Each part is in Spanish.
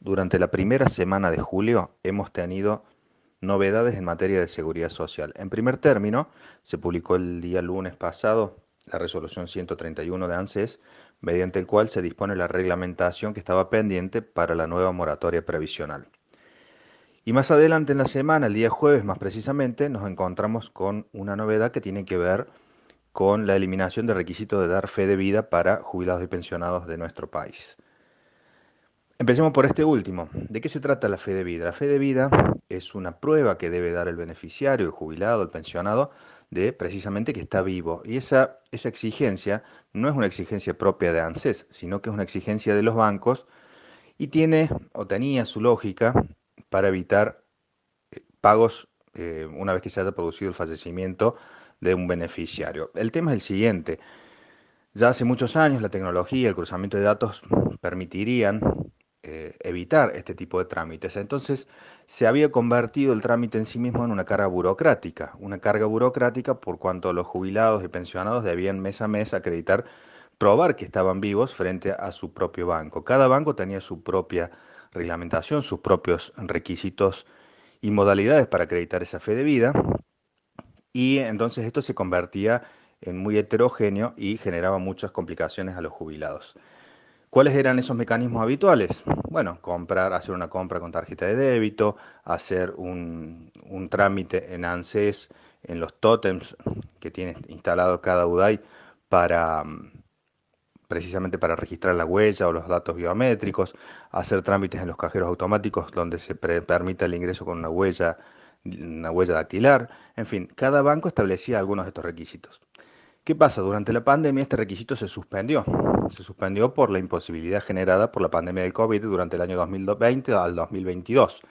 durante la primera semana de julio hemos tenido novedades en materia de seguridad social. En primer término, se publicó el día lunes pasado la resolución 131 de ANSES, mediante el cual se dispone la reglamentación que estaba pendiente para la nueva moratoria previsional. Y más adelante en la semana, el día jueves más precisamente, nos encontramos con una novedad que tiene que ver con la eliminación del requisito de dar fe de vida para jubilados y pensionados de nuestro país. Empecemos por este último. ¿De qué se trata la fe de vida? La fe de vida es una prueba que debe dar el beneficiario, el jubilado, el pensionado, de precisamente que está vivo. Y esa, esa exigencia no es una exigencia propia de ANSES, sino que es una exigencia de los bancos y tiene o tenía su lógica para evitar eh, pagos eh, una vez que se haya producido el fallecimiento de un beneficiario. El tema es el siguiente. Ya hace muchos años la tecnología, el cruzamiento de datos permitirían eh, evitar este tipo de trámites. Entonces se había convertido el trámite en sí mismo en una carga burocrática, una carga burocrática por cuanto los jubilados y pensionados debían mes a mes acreditar, probar que estaban vivos frente a su propio banco. Cada banco tenía su propia reglamentación, sus propios requisitos y modalidades para acreditar esa fe de vida. Y entonces esto se convertía en muy heterogéneo y generaba muchas complicaciones a los jubilados. ¿Cuáles eran esos mecanismos habituales? Bueno, comprar, hacer una compra con tarjeta de débito, hacer un, trámite en ANSES, en los tótems que tiene instalado cada UDAI para precisamente para registrar la huella o los datos biométricos, hacer trámites en los cajeros automáticos donde se permita el ingreso con una huella, una huella dactilar, en fin, cada banco establecía algunos de estos requisitos. ¿Qué pasa? Durante la pandemia este requisito se suspendió. Se suspendió por la imposibilidad generada por la pandemia del COVID durante el año 2020 al 2022.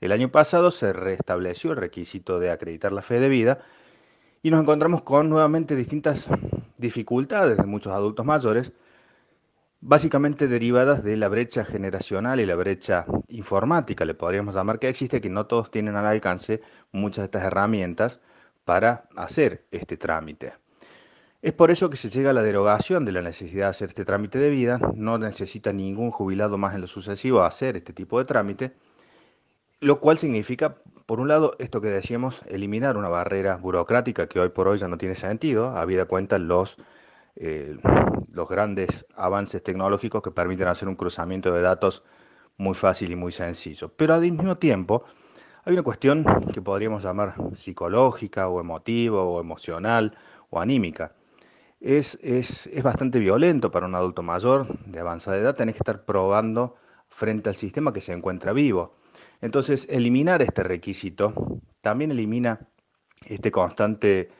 El año pasado se restableció el requisito de acreditar la fe de vida y nos encontramos con nuevamente distintas dificultades de muchos adultos mayores, básicamente derivadas de la brecha generacional y la brecha informática, le podríamos llamar que existe, que no todos tienen al alcance muchas de estas herramientas para hacer este trámite. Es por eso que se llega a la derogación de la necesidad de hacer este trámite de vida. No necesita ningún jubilado más en lo sucesivo hacer este tipo de trámite, lo cual significa, por un lado, esto que decíamos, eliminar una barrera burocrática que hoy por hoy ya no tiene sentido, habida cuenta los, eh, los grandes avances tecnológicos que permiten hacer un cruzamiento de datos muy fácil y muy sencillo. Pero al mismo tiempo, hay una cuestión que podríamos llamar psicológica o emotiva o emocional o anímica es, es, es, bastante violento para un adulto mayor de avanzada edad tener que estar probando frente al sistema que se encuentra vivo. Entonces, eliminar este requisito también elimina este constante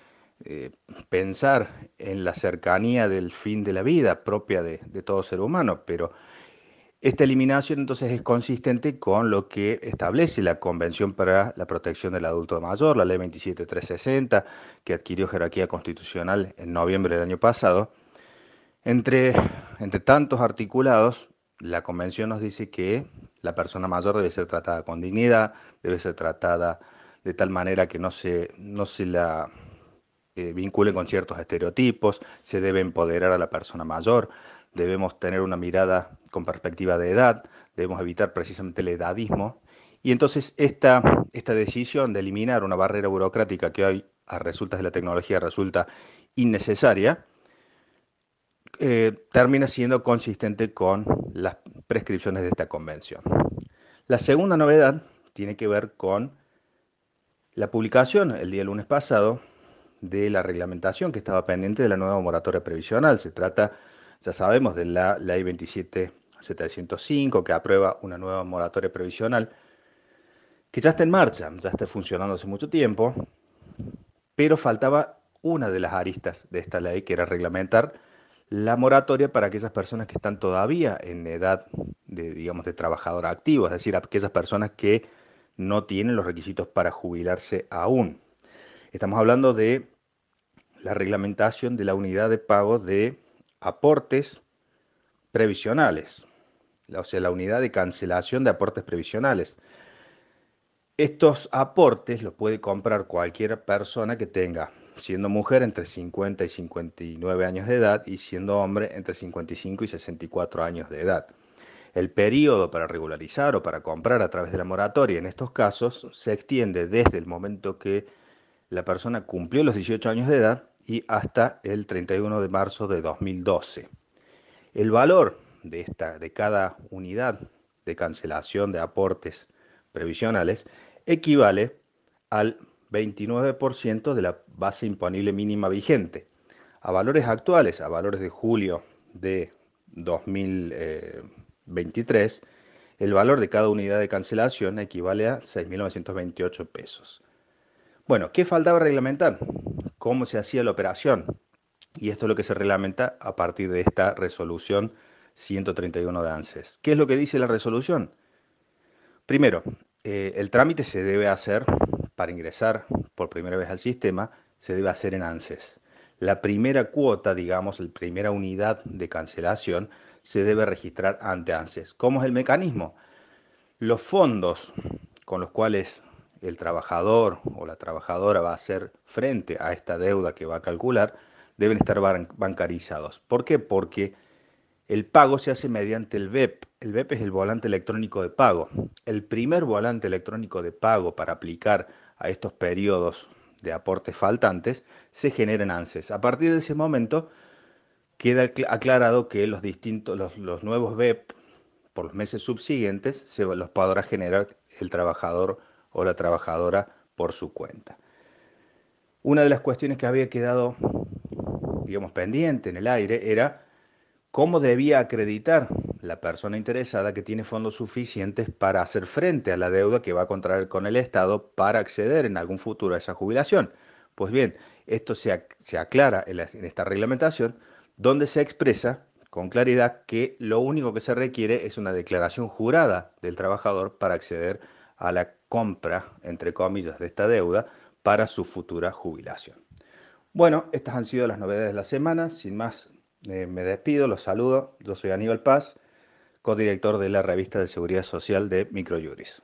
eh, pensar en la cercanía del fin de la vida propia de, de todo ser humano, pero esta eliminación entonces es consistente con lo que establece la Convención para la Protección del Adulto Mayor, la Ley 27360, que adquirió jerarquía constitucional en noviembre del año pasado. Entre, entre tantos articulados, la Convención nos dice que la persona mayor debe ser tratada con dignidad, debe ser tratada de tal manera que no se, no se la eh, vincule con ciertos estereotipos, se debe empoderar a la persona mayor, debemos tener una mirada con perspectiva de edad, debemos evitar precisamente el edadismo. Y entonces esta, esta decisión de eliminar una barrera burocrática que hoy a resultas de la tecnología resulta innecesaria, eh, termina siendo consistente con las prescripciones de esta convención. La segunda novedad tiene que ver con la publicación el día lunes pasado de la reglamentación que estaba pendiente de la nueva moratoria previsional. Se trata ya sabemos de la ley 27705 que aprueba una nueva moratoria previsional que ya está en marcha, ya está funcionando hace mucho tiempo, pero faltaba una de las aristas de esta ley que era reglamentar la moratoria para aquellas personas que están todavía en edad de, digamos, de trabajador activo, es decir, aquellas personas que no tienen los requisitos para jubilarse aún. Estamos hablando de la reglamentación de la unidad de pago de aportes previsionales, o sea, la unidad de cancelación de aportes previsionales. Estos aportes los puede comprar cualquier persona que tenga, siendo mujer entre 50 y 59 años de edad y siendo hombre entre 55 y 64 años de edad. El periodo para regularizar o para comprar a través de la moratoria en estos casos se extiende desde el momento que la persona cumplió los 18 años de edad y hasta el 31 de marzo de 2012. El valor de, esta, de cada unidad de cancelación de aportes previsionales equivale al 29% de la base imponible mínima vigente. A valores actuales, a valores de julio de 2023, el valor de cada unidad de cancelación equivale a 6.928 pesos. Bueno, ¿qué faltaba reglamentar? ¿Cómo se hacía la operación? Y esto es lo que se reglamenta a partir de esta resolución 131 de ANSES. ¿Qué es lo que dice la resolución? Primero, eh, el trámite se debe hacer para ingresar por primera vez al sistema, se debe hacer en ANSES. La primera cuota, digamos, la primera unidad de cancelación, se debe registrar ante ANSES. ¿Cómo es el mecanismo? Los fondos con los cuales el trabajador o la trabajadora va a hacer frente a esta deuda que va a calcular deben estar bancarizados. ¿Por qué? Porque el pago se hace mediante el BEP. El BEP es el volante electrónico de pago. El primer volante electrónico de pago para aplicar a estos periodos de aportes faltantes se genera en ANSES. A partir de ese momento queda aclarado que los distintos, los, nuevos BEP por los meses subsiguientes se los podrá generar el trabajador o la trabajadora por su cuenta. Una de las cuestiones que había quedado, digamos, pendiente en el aire era cómo debía acreditar la persona interesada que tiene fondos suficientes para hacer frente a la deuda que va a contraer con el Estado para acceder en algún futuro a esa jubilación. Pues bien, esto se, aclara en, en esta reglamentación donde se expresa con claridad que lo único que se requiere es una declaración jurada del trabajador para acceder a la compra, entre comillas, de esta deuda para su futura jubilación. Bueno, estas han sido las novedades de la semana. Sin más, eh, me despido, los saludo. Yo soy Aníbal Paz, codirector de la revista de Seguridad Social de Microjuris.